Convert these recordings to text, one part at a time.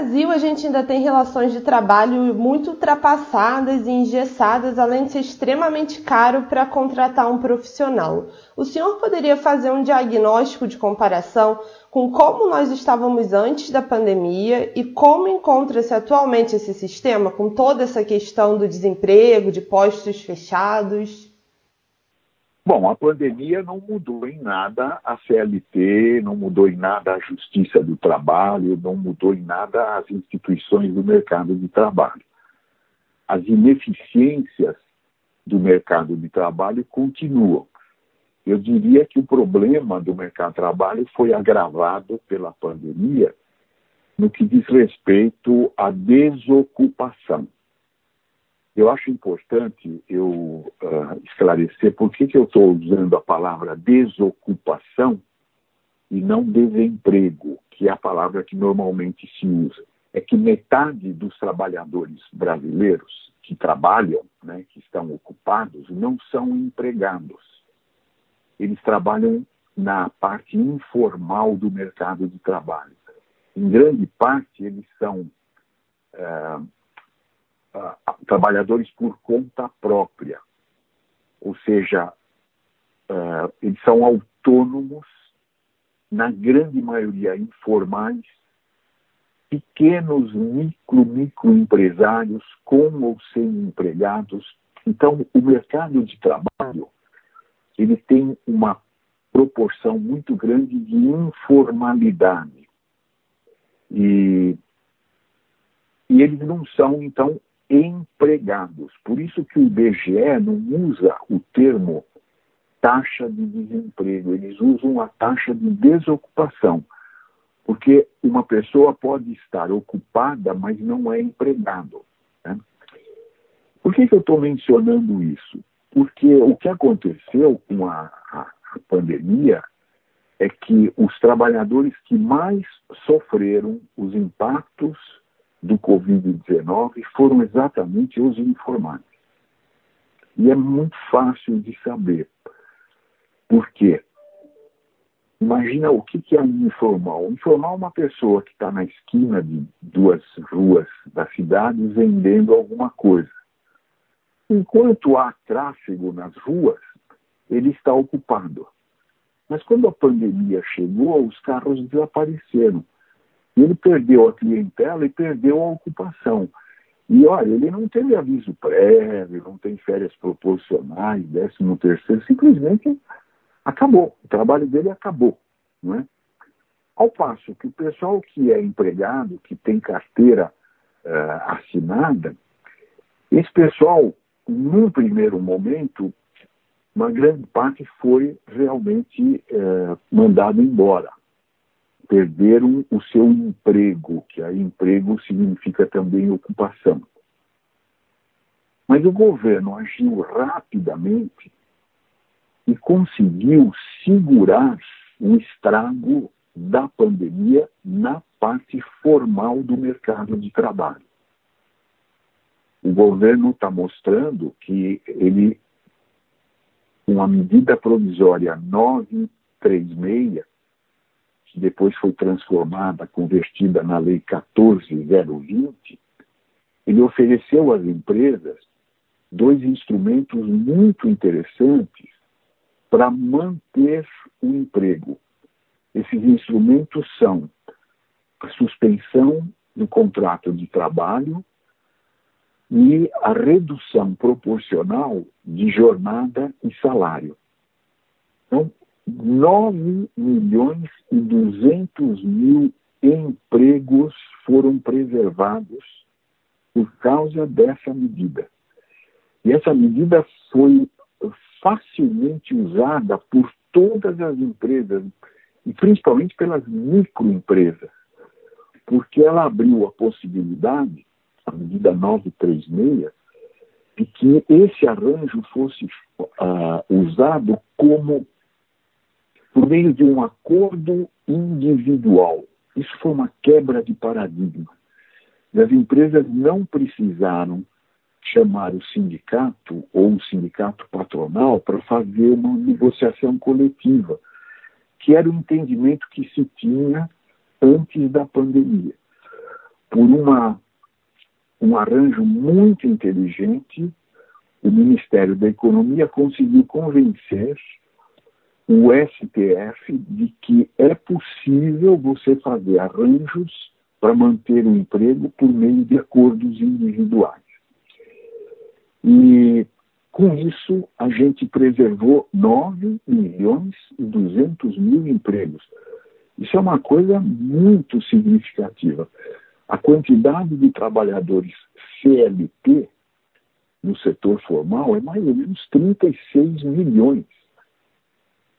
Brasil, a gente ainda tem relações de trabalho muito ultrapassadas e engessadas, além de ser extremamente caro para contratar um profissional. O senhor poderia fazer um diagnóstico de comparação com como nós estávamos antes da pandemia e como encontra-se atualmente esse sistema, com toda essa questão do desemprego, de postos fechados? Bom, a pandemia não mudou em nada a CLT, não mudou em nada a Justiça do Trabalho, não mudou em nada as instituições do mercado de trabalho. As ineficiências do mercado de trabalho continuam. Eu diria que o problema do mercado de trabalho foi agravado pela pandemia no que diz respeito à desocupação. Eu acho importante eu uh, esclarecer por que, que eu estou usando a palavra desocupação e não desemprego, que é a palavra que normalmente se usa. É que metade dos trabalhadores brasileiros que trabalham, né, que estão ocupados, não são empregados. Eles trabalham na parte informal do mercado de trabalho. Em grande parte, eles são uh, trabalhadores por conta própria, ou seja, uh, eles são autônomos, na grande maioria informais, pequenos micro, microempresários com ou sem empregados. Então, o mercado de trabalho ele tem uma proporção muito grande de informalidade. E, e eles não são, então, empregados. Por isso que o IBGE não usa o termo taxa de desemprego, eles usam a taxa de desocupação, porque uma pessoa pode estar ocupada, mas não é empregado. Né? Por que, que eu estou mencionando isso? Porque o que aconteceu com a, a, a pandemia é que os trabalhadores que mais sofreram os impactos do Covid-19 foram exatamente os informais. E é muito fácil de saber. Por quê? Imagina o que é um informal. Um informal é uma pessoa que está na esquina de duas ruas da cidade vendendo alguma coisa. Enquanto há tráfego nas ruas, ele está ocupado. Mas quando a pandemia chegou, os carros desapareceram. Ele perdeu a clientela e perdeu a ocupação. E olha, ele não teve aviso prévio, não tem férias proporcionais, décimo terceiro, simplesmente acabou. O trabalho dele acabou. Não é? Ao passo que o pessoal que é empregado, que tem carteira uh, assinada, esse pessoal, num primeiro momento, uma grande parte foi realmente uh, mandado embora perderam o seu emprego, que aí emprego significa também ocupação. Mas o governo agiu rapidamente e conseguiu segurar o estrago da pandemia na parte formal do mercado de trabalho. O governo está mostrando que ele, com a medida provisória 936, que depois foi transformada, convertida na Lei 14020, ele ofereceu às empresas dois instrumentos muito interessantes para manter o emprego. Esses instrumentos são a suspensão do contrato de trabalho e a redução proporcional de jornada e salário. Então, 9 milhões e 200 mil empregos foram preservados por causa dessa medida. E essa medida foi facilmente usada por todas as empresas, e principalmente pelas microempresas, porque ela abriu a possibilidade, a medida 936, de que esse arranjo fosse uh, usado como por meio de um acordo individual. Isso foi uma quebra de paradigma. As empresas não precisaram chamar o sindicato ou o sindicato patronal para fazer uma negociação coletiva, que era o entendimento que se tinha antes da pandemia. por uma, um arranjo muito inteligente, o Ministério da Economia conseguiu convencer o STF de que é possível você fazer arranjos para manter o emprego por meio de acordos individuais. E com isso, a gente preservou 9 milhões e 200 mil empregos. Isso é uma coisa muito significativa. A quantidade de trabalhadores CLT no setor formal é mais ou menos 36 milhões.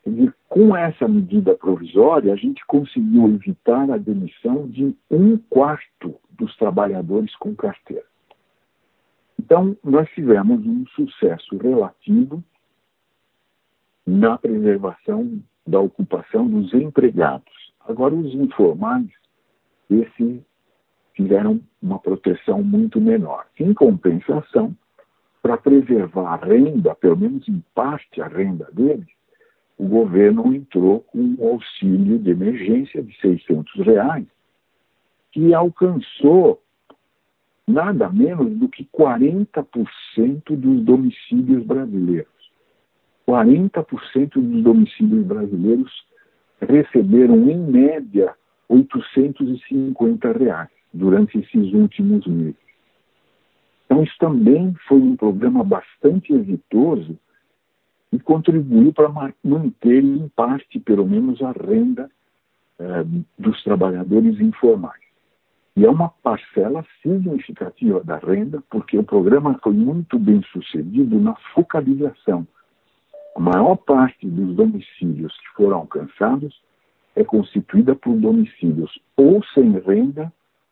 Dizer, com essa medida provisória, a gente conseguiu evitar a demissão de um quarto dos trabalhadores com carteira. Então, nós tivemos um sucesso relativo na preservação da ocupação dos empregados. Agora, os informais, esses tiveram uma proteção muito menor. Em compensação, para preservar a renda, pelo menos em parte a renda deles, o governo entrou com um auxílio de emergência de 600 reais, que alcançou nada menos do que 40% dos domicílios brasileiros. 40% dos domicílios brasileiros receberam, em média, 850 reais durante esses últimos meses. Então, isso também foi um programa bastante exitoso e contribuiu para manter, em parte, pelo menos, a renda eh, dos trabalhadores informais. E é uma parcela significativa da renda, porque o programa foi muito bem sucedido na focalização. A maior parte dos domicílios que foram alcançados é constituída por domicílios ou sem renda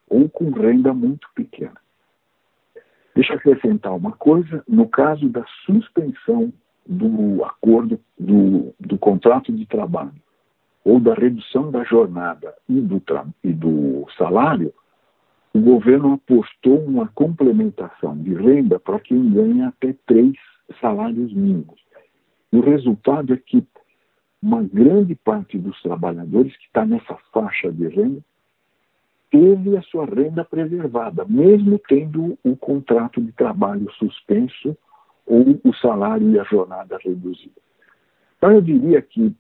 ou com renda muito pequena. Deixa eu acrescentar uma coisa: no caso da suspensão do acordo, do, do contrato de trabalho, ou da redução da jornada e do, e do salário, o governo apostou uma complementação de renda para quem ganha até três salários mínimos. O resultado é que uma grande parte dos trabalhadores que está nessa faixa de renda teve a sua renda preservada, mesmo tendo o contrato de trabalho suspenso ou o salário e a jornada reduzida. Então, eu diria que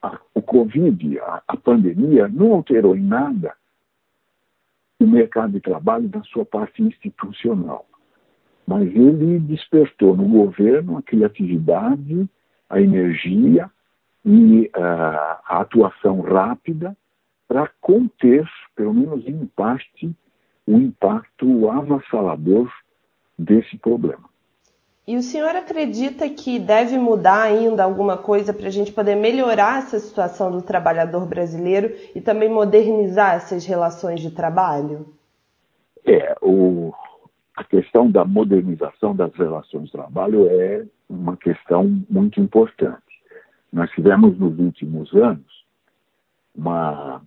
a, o Covid, a, a pandemia, não alterou em nada o mercado de trabalho na sua parte institucional. Mas ele despertou no governo a criatividade, a energia e uh, a atuação rápida para conter, pelo menos em parte, o impacto avassalador desse problema. E o senhor acredita que deve mudar ainda alguma coisa para a gente poder melhorar essa situação do trabalhador brasileiro e também modernizar essas relações de trabalho? É, o, a questão da modernização das relações de trabalho é uma questão muito importante. Nós tivemos nos últimos anos uma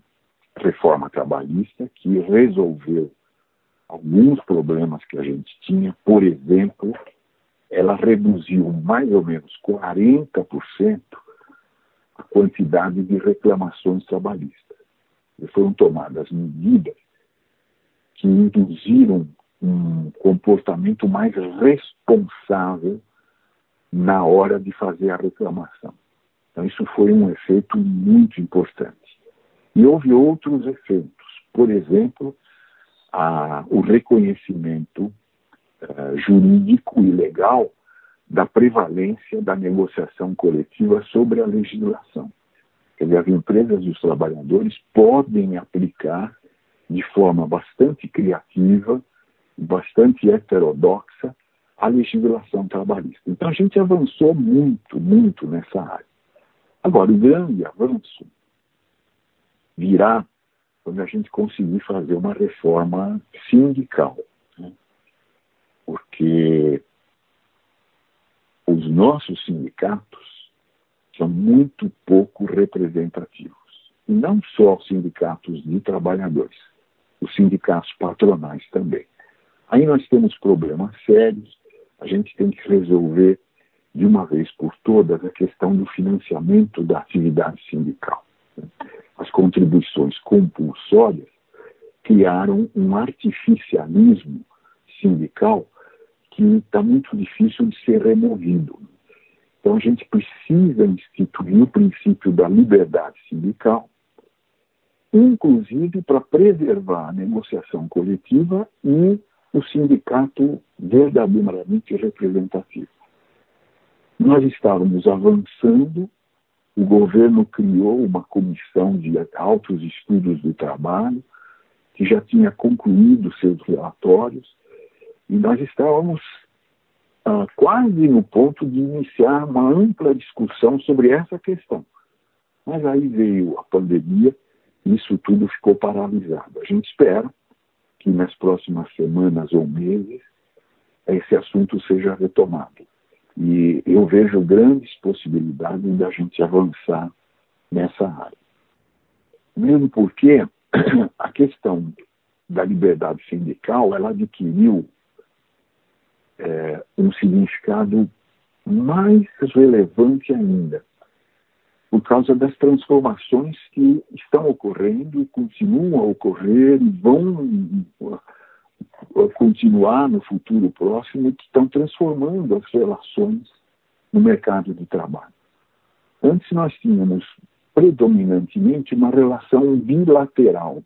reforma trabalhista que resolveu alguns problemas que a gente tinha, por exemplo, ela reduziu mais ou menos 40% a quantidade de reclamações trabalhistas. E foram tomadas medidas que induziram um comportamento mais responsável na hora de fazer a reclamação. Então, isso foi um efeito muito importante. E houve outros efeitos. Por exemplo, a, o reconhecimento uh, jurídico e legal da prevalência da negociação coletiva sobre a legislação. Quer dizer, as empresas e os trabalhadores podem aplicar de forma bastante criativa, bastante heterodoxa, a legislação trabalhista. Então a gente avançou muito, muito nessa área. Agora, o grande avanço virá quando a gente conseguir fazer uma reforma sindical porque os nossos sindicatos são muito pouco representativos. E não só os sindicatos de trabalhadores, os sindicatos patronais também. Aí nós temos problemas sérios, a gente tem que resolver de uma vez por todas a questão do financiamento da atividade sindical. As contribuições compulsórias criaram um artificialismo sindical que está muito difícil de ser removido. Então a gente precisa instituir o princípio da liberdade sindical, inclusive para preservar a negociação coletiva e o sindicato verdadeiramente representativo. Nós estávamos avançando, o governo criou uma comissão de altos estudos do trabalho, que já tinha concluído seus relatórios, e nós estávamos ah, quase no ponto de iniciar uma ampla discussão sobre essa questão. Mas aí veio a pandemia e isso tudo ficou paralisado. A gente espera que nas próximas semanas ou meses esse assunto seja retomado. E eu vejo grandes possibilidades da gente avançar nessa área. Mesmo porque a questão da liberdade sindical ela adquiriu é, um significado mais relevante ainda, por causa das transformações que estão ocorrendo, continuam a ocorrer e vão continuar no futuro próximo, que estão transformando as relações no mercado de trabalho. Antes nós tínhamos predominantemente uma relação bilateral.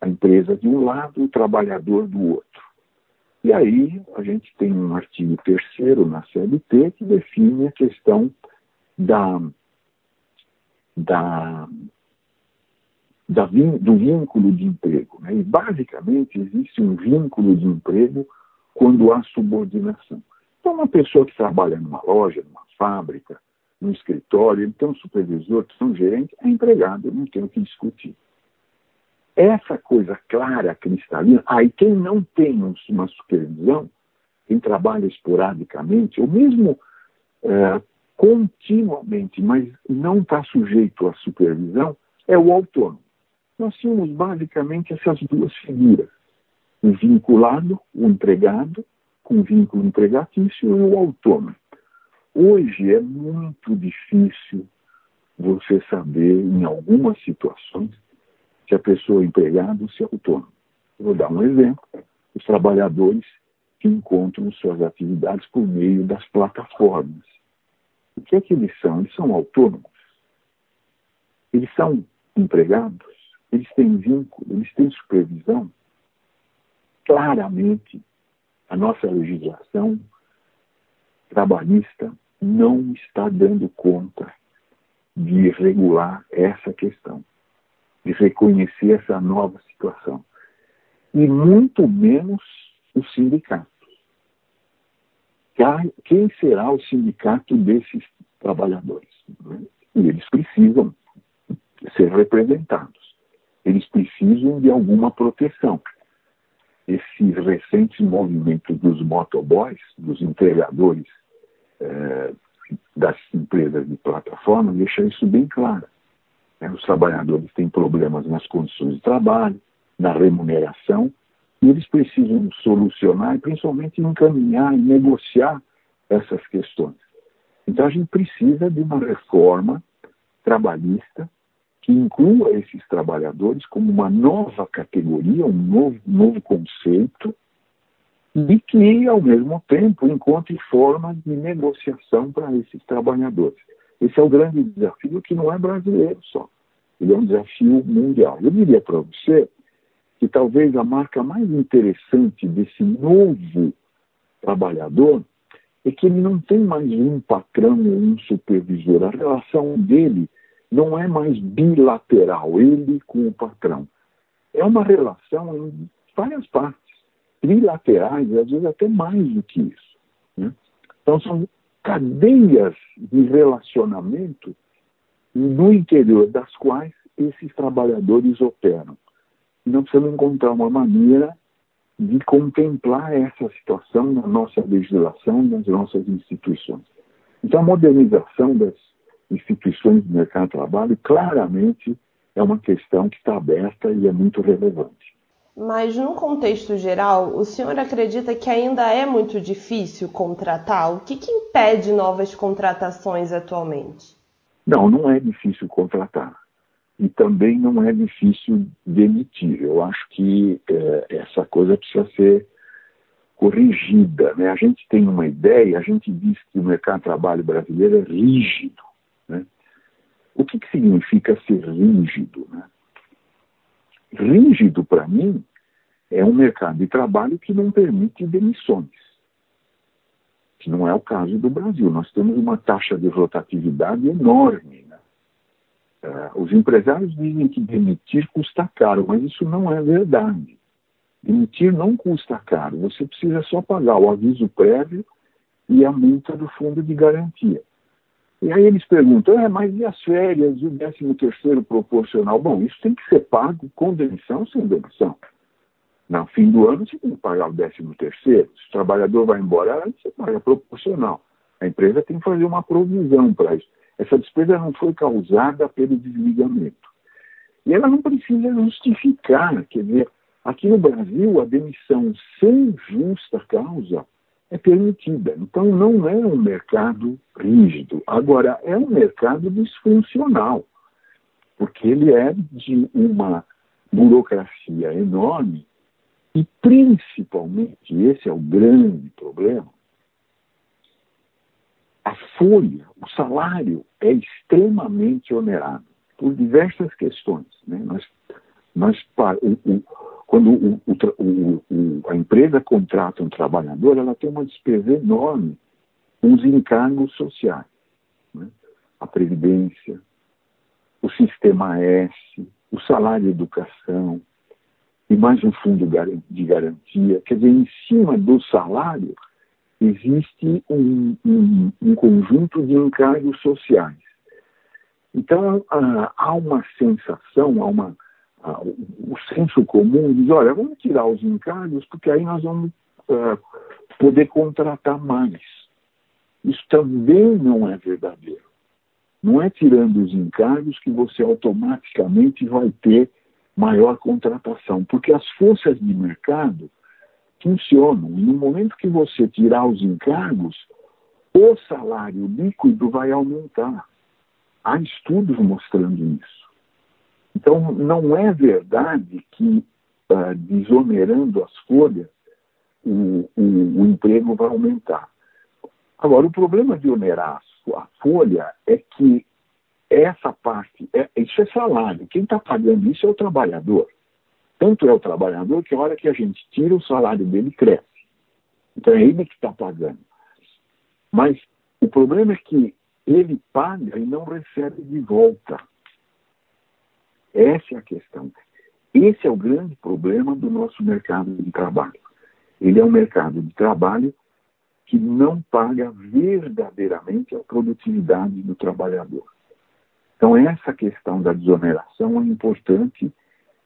A empresa de um lado, o trabalhador do outro. E aí a gente tem um artigo terceiro na CLT que define a questão da, da, da do vínculo de emprego. Né? E basicamente existe um vínculo de emprego quando há subordinação. Então, uma pessoa que trabalha numa loja, numa fábrica, num escritório, ele tem um supervisor, tem um gerente, é empregado, não tem o que discutir essa coisa clara, cristalina, aí quem não tem uma supervisão, quem trabalha esporadicamente, ou mesmo é, continuamente, mas não está sujeito à supervisão, é o autônomo. Nós tínhamos basicamente essas duas figuras: o vinculado, o empregado, com vínculo empregatício, e o autônomo. Hoje é muito difícil você saber, em algumas situações, se a pessoa é empregada ou se é autônomo. Vou dar um exemplo. Os trabalhadores que encontram suas atividades por meio das plataformas. O que é que eles são? Eles são autônomos. Eles são empregados. Eles têm vínculo, eles têm supervisão. Claramente, a nossa legislação trabalhista não está dando conta de regular essa questão de reconhecer essa nova situação. E muito menos os sindicatos. Quem será o sindicato desses trabalhadores? E eles precisam ser representados. Eles precisam de alguma proteção. Esses recentes movimentos dos motoboys, dos entregadores eh, das empresas de plataforma, deixam isso bem claro. Né? Os trabalhadores têm problemas nas condições de trabalho, na remuneração, e eles precisam solucionar e principalmente encaminhar e negociar essas questões. Então a gente precisa de uma reforma trabalhista que inclua esses trabalhadores como uma nova categoria, um novo, novo conceito, e que, ao mesmo tempo, encontre formas de negociação para esses trabalhadores. Esse é o grande desafio que não é brasileiro só. Ele é um desafio mundial. Eu diria para você que talvez a marca mais interessante desse novo trabalhador é que ele não tem mais um patrão ou um supervisor. A relação dele não é mais bilateral, ele com o patrão. É uma relação em várias partes, trilaterais, às vezes até mais do que isso. Né? Então, são cadeias de relacionamento no interior das quais esses trabalhadores operam. E nós precisamos encontrar uma maneira de contemplar essa situação na nossa legislação, nas nossas instituições. Então, a modernização das instituições do mercado de trabalho claramente é uma questão que está aberta e é muito relevante. Mas, no contexto geral, o senhor acredita que ainda é muito difícil contratar? O que, que impede novas contratações atualmente? Não, não é difícil contratar. e também não é difícil demitir. Eu acho que é, essa coisa precisa ser corrigida. Né? A gente tem uma ideia, a gente diz que o mercado de trabalho brasileiro é rígido. Né? O que, que significa ser rígido? Né? Rígido, para mim, é um mercado de trabalho que não permite demissões, que não é o caso do Brasil. Nós temos uma taxa de rotatividade enorme. Né? Uh, os empresários dizem que demitir custa caro, mas isso não é verdade. Demitir não custa caro, você precisa só pagar o aviso prévio e a multa do fundo de garantia. E aí eles perguntam, é, mas e as férias e o 13 terceiro proporcional? Bom, isso tem que ser pago com demissão ou sem demissão. No fim do ano você tem que pagar o 13 terceiro. Se o trabalhador vai embora você paga proporcional. A empresa tem que fazer uma provisão para isso. Essa despesa não foi causada pelo desligamento. E ela não precisa justificar, quer dizer, Aqui no Brasil, a demissão sem justa causa é permitida. Então, não é um mercado rígido. Agora, é um mercado disfuncional, porque ele é de uma burocracia enorme e, principalmente, esse é o grande problema, a folha, o salário é extremamente onerado por diversas questões. Né? Nós, nós, o, o, quando o, a empresa contrata um trabalhador, ela tem uma despesa enorme com os encargos sociais. Né? A Previdência, o Sistema S, o salário de educação, e mais um fundo de garantia. Quer dizer, em cima do salário existe um, um, um conjunto de encargos sociais. Então, há uma sensação, há uma o senso comum diz, olha, vamos tirar os encargos, porque aí nós vamos uh, poder contratar mais. Isso também não é verdadeiro. Não é tirando os encargos que você automaticamente vai ter maior contratação, porque as forças de mercado funcionam. E no momento que você tirar os encargos, o salário líquido vai aumentar. Há estudos mostrando isso. Então, não é verdade que, uh, desonerando as folhas, o, o, o, emprego vai aumentar. Agora, o problema de onerar a folha é que essa parte, é, isso é salário. Quem está pagando isso é o trabalhador. Tanto é o trabalhador que a hora que a gente tira o salário dele cresce. Então é ele que está pagando. Mas o problema é que ele paga e não recebe de volta. Essa é a questão. Esse é o grande problema do nosso mercado de trabalho. Ele é um mercado de trabalho que não paga verdadeiramente a produtividade do trabalhador. Então, essa questão da desoneração é importante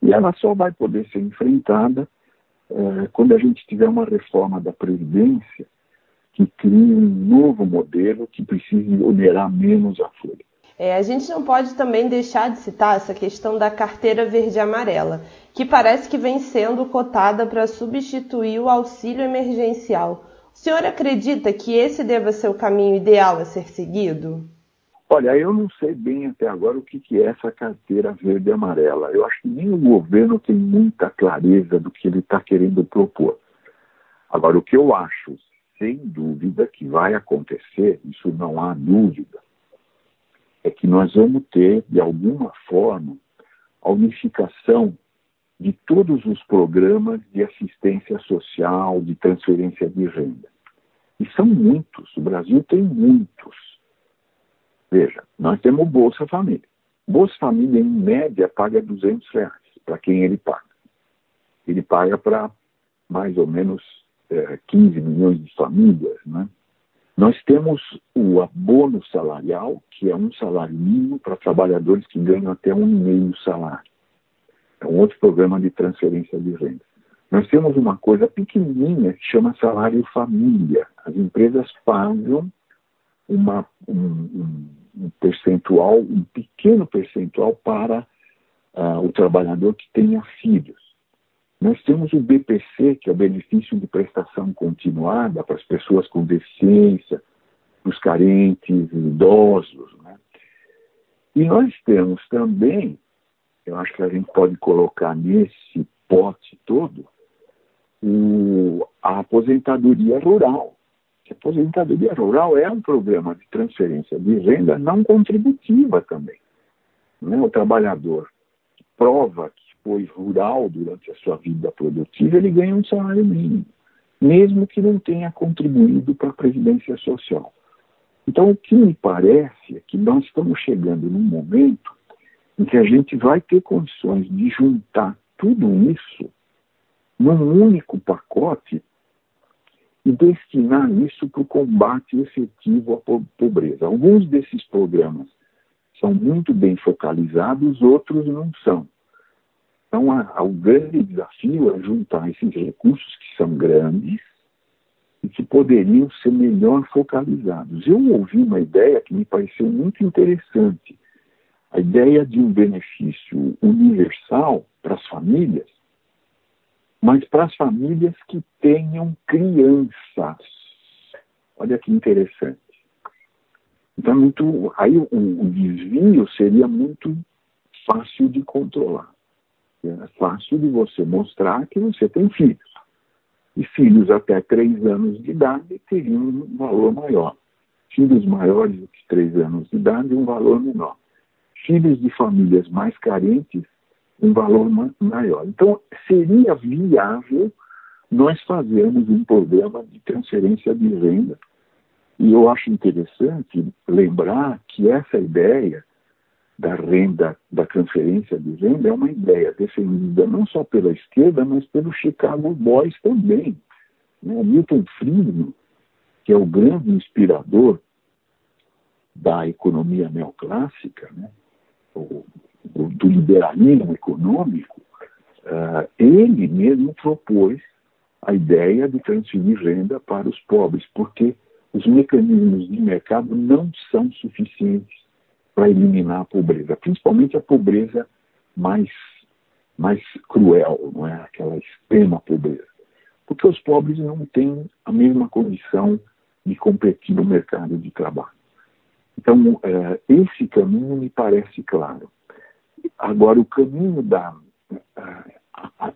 e ela só vai poder ser enfrentada é, quando a gente tiver uma reforma da Previdência que crie um novo modelo que precise onerar menos a folha. É, a gente não pode também deixar de citar essa questão da carteira verde-amarela, que parece que vem sendo cotada para substituir o auxílio emergencial. O senhor acredita que esse deva ser o caminho ideal a ser seguido? Olha, eu não sei bem até agora o que, é essa carteira verde-amarela. Eu acho que nem o governo tem muita clareza do que ele está querendo propor. Agora, o que eu acho, sem dúvida, que vai acontecer, isso não há dúvida, é que nós vamos ter, de alguma forma, a unificação de todos os programas de assistência social, de transferência de renda. E são muitos, o Brasil tem muitos. Veja, nós temos Bolsa Família. Bolsa Família, em média, paga 200 reais para quem ele paga. Ele paga para mais ou menos é, 15 milhões de famílias, né? Nós temos o abono salarial, que é um salário mínimo para trabalhadores que ganham até um meio salário. É um outro programa de transferência de renda. Nós temos uma coisa pequenininha que chama salário família. As empresas pagam uma, um, um, percentual, um pequeno percentual para uh, o trabalhador que tenha filhos. Nós temos o BPC, que é o benefício de prestação continuada para as pessoas com deficiência, os carentes, idosos. Né? E nós temos também eu acho que a gente pode colocar nesse pote todo o, a aposentadoria rural. A aposentadoria rural é um programa de transferência de renda não contributiva também. Né? O trabalhador prova que foi rural durante a sua vida produtiva, ele ganha um salário mínimo, mesmo que não tenha contribuído para a Previdência Social. Então, o que me parece é que nós estamos chegando num momento em que a gente vai ter condições de juntar tudo isso num único pacote e destinar isso para o combate efetivo à pobreza. Alguns desses programas são muito bem focalizados, outros não são. Então, a, a, o grande desafio é juntar esses recursos que são grandes e que poderiam ser melhor focalizados. Eu ouvi uma ideia que me pareceu muito interessante, a ideia de um benefício universal para as famílias, mas para as famílias que tenham crianças. Olha que interessante. Então, é muito, aí o, o desvio seria muito fácil de controlar. É fácil de você mostrar que você tem filhos. E filhos até 3 anos de idade teriam um valor maior. Filhos maiores do que 3 anos de idade, um valor menor filhos de famílias mais carentes um valor maior. Então, seria viável nós fazermos um programa de transferência de renda. E eu acho interessante lembrar que essa ideia da renda, da transferência de renda, é uma ideia defendida não só pela esquerda, mas pelo Chicago Boys também. Né? Milton Friedman, que é o grande inspirador da economia neoclássica, né? Do liberalismo econômico, uh, ele mesmo propôs a ideia de transferir renda para os pobres, porque os mecanismos de mercado não são suficientes para eliminar a pobreza, principalmente a pobreza mais, mais cruel, não é? aquela extrema pobreza. Porque os pobres não têm a mesma condição de competir no mercado de trabalho. Então, é, esse caminho me parece claro. Agora, o caminho da.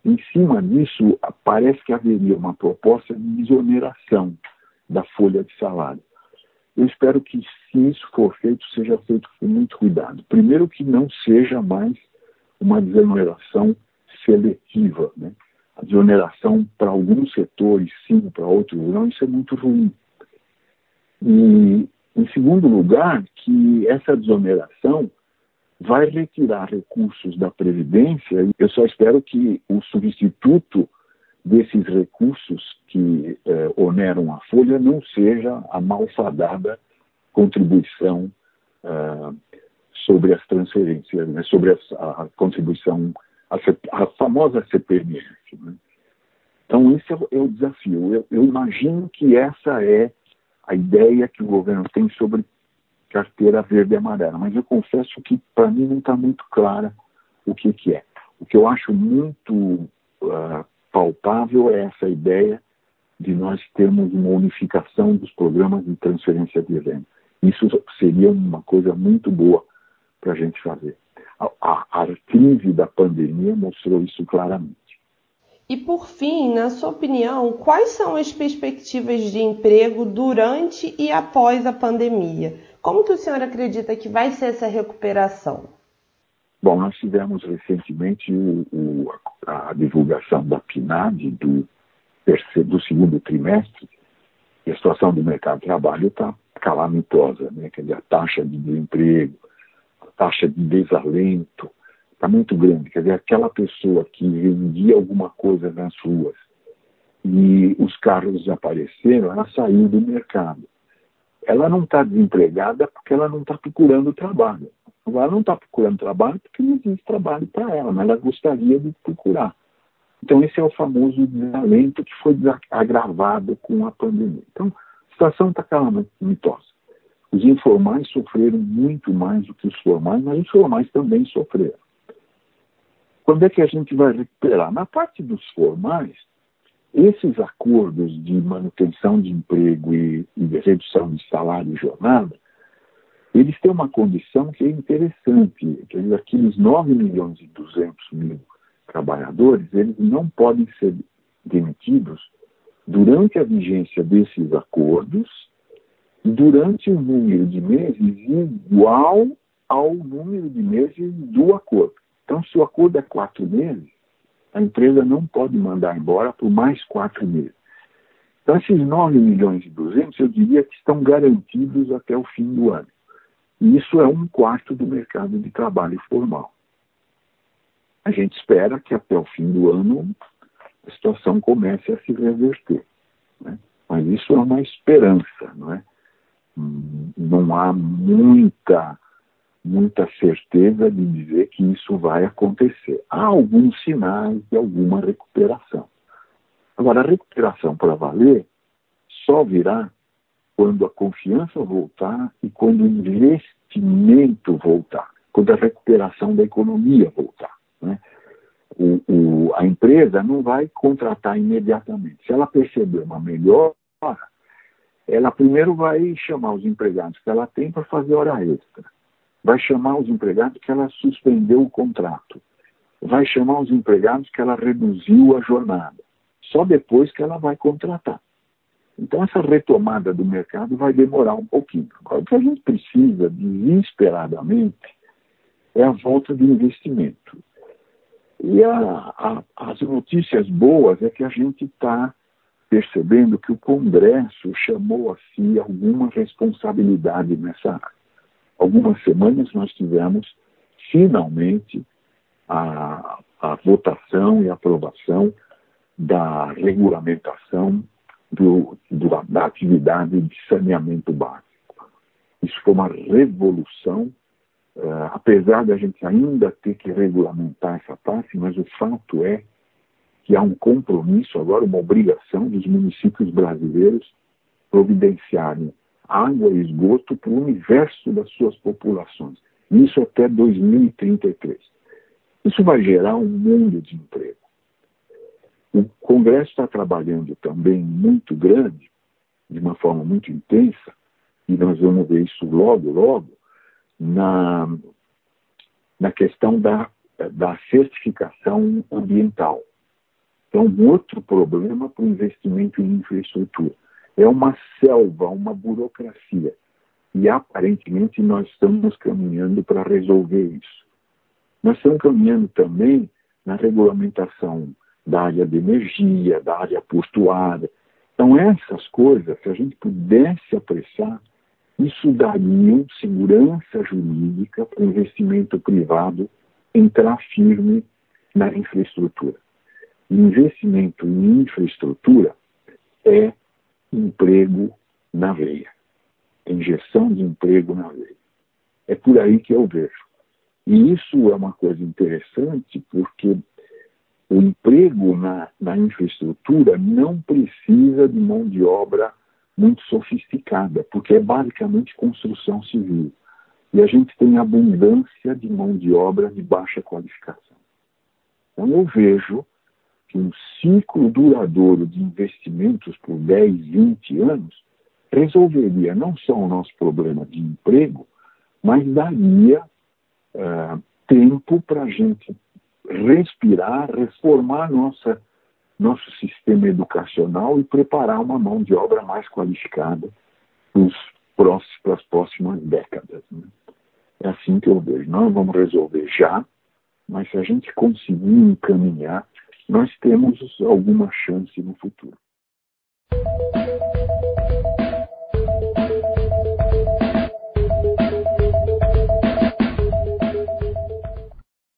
em cima disso, parece que haveria uma proposta de exoneração da folha de salário. Eu espero que, se isso for feito, seja feito com muito cuidado. Primeiro, que não seja mais uma desoneração seletiva. Né? A desoneração para alguns setores, sim, para outros não, isso é muito ruim. E, em segundo lugar, que essa desoneração vai retirar recursos da Previdência. Eu só espero que o substituto desses recursos que eh, oneram a folha não seja a malfadada contribuição uh, sobre as transferências, né, sobre a, contribuição, a, a famosa CPMF. Né? Então, esse é, é o desafio. Eu, eu imagino que essa é a ideia que o governo tem sobre carteira verde e amarela. Mas eu confesso que para mim não está muito clara o que, que é. O que eu acho muito uh, palpável é essa ideia de nós termos uma unificação dos programas de transferência de renda. Isso seria uma coisa muito boa para a gente fazer. A, a, a crise da pandemia mostrou isso claramente. E por fim, na sua opinião, quais são as perspectivas de emprego durante e após a pandemia? Como que o senhor acredita que vai ser essa recuperação? Bom, nós tivemos recentemente o, o, a divulgação da PNAD do, do segundo trimestre e a situação do mercado de trabalho está calamitosa, né? Quer dizer, a taxa de desemprego, a taxa de desalento, está muito grande. Quer dizer, aquela pessoa que vendia alguma coisa nas ruas e os carros desapareceram, ela saiu do mercado. Ela não está desempregada porque ela não está procurando trabalho. Ela não está procurando trabalho porque não existe trabalho para ela, mas ela gostaria de procurar. Então, esse é o famoso desalento que foi agravado com a pandemia. Então, a situação está calamitosa. Os informais sofreram muito mais do que os formais, mas os formais também sofreram. Quando é que a gente vai recuperar? Na parte dos formais, esses acordos de manutenção de emprego e, e de redução de salário e jornada eles têm uma condição que é interessante, dizer, aqueles 9 milhões e 200 mil trabalhadores, eles não podem ser demitidos durante a vigência desses acordos durante um número de meses igual ao número de meses do acordo. Então, se o acordo é quatro meses, a empresa não pode mandar embora por mais quatro meses. Então, esses 9 milhões e 200, eu diria que estão garantidos até o fim do ano. E isso é um quarto do mercado de trabalho formal. A gente espera que até o fim do ano a situação comece a se reverter. Né? Mas isso é uma esperança, não é? Não há muita, muita certeza de dizer que isso vai acontecer. Há alguns sinais de alguma recuperação. Agora, a recuperação para valer só virá quando a confiança voltar e quando o investimento voltar, quando a recuperação da economia voltar. Né? O, o, a empresa não vai contratar imediatamente. Se ela perceber uma melhora, ela primeiro vai chamar os empregados que ela tem para fazer hora extra. Vai chamar os empregados que ela suspendeu o contrato. Vai chamar os empregados que ela reduziu a jornada só depois que ela vai contratar. Então, essa retomada do mercado vai demorar um pouquinho. Agora, o que a gente precisa desesperadamente é a volta do investimento. E a, a, as notícias boas é que a gente está percebendo que o Congresso chamou a si alguma responsabilidade nessa área. Algumas semanas nós tivemos, finalmente, a, a votação e aprovação da regulamentação do, do, da atividade de saneamento básico. Isso foi uma revolução, uh, apesar da gente ainda ter que regulamentar essa parte, mas o fato é que há um compromisso agora, uma obrigação dos municípios brasileiros providenciarem água e esgoto para o universo das suas populações. Isso até 2033. Isso vai gerar um mundo de emprego. O Congresso está trabalhando também muito grande, de uma forma muito intensa, e nós vamos ver isso logo, logo, na, na questão da, da certificação ambiental. É um outro problema para o investimento em infraestrutura. É uma selva, uma burocracia. E aparentemente nós estamos caminhando para resolver isso. Nós estamos caminhando também na regulamentação da área de energia, da área portuária. Então, essas coisas, se a gente pudesse apressar, isso daria segurança jurídica para o investimento privado entrar firme na infraestrutura. Investimento em infraestrutura é emprego na veia, injeção de emprego na veia. É por aí que eu vejo. E isso é uma coisa interessante porque o emprego na, na infraestrutura não precisa de mão de obra muito sofisticada, porque é basicamente construção civil. E a gente tem abundância de mão de obra de baixa qualificação. Então eu vejo que um ciclo duradouro de investimentos por 10, 20 anos resolveria não só o nosso problema de emprego, mas daria uh, tempo para a gente respirar, reformar nossa, nosso sistema educacional e preparar uma mão de obra mais qualificada para as próximas décadas. Né? É assim que eu vejo. Nós vamos resolver já, mas se a gente conseguir encaminhar, nós temos alguma chance no futuro.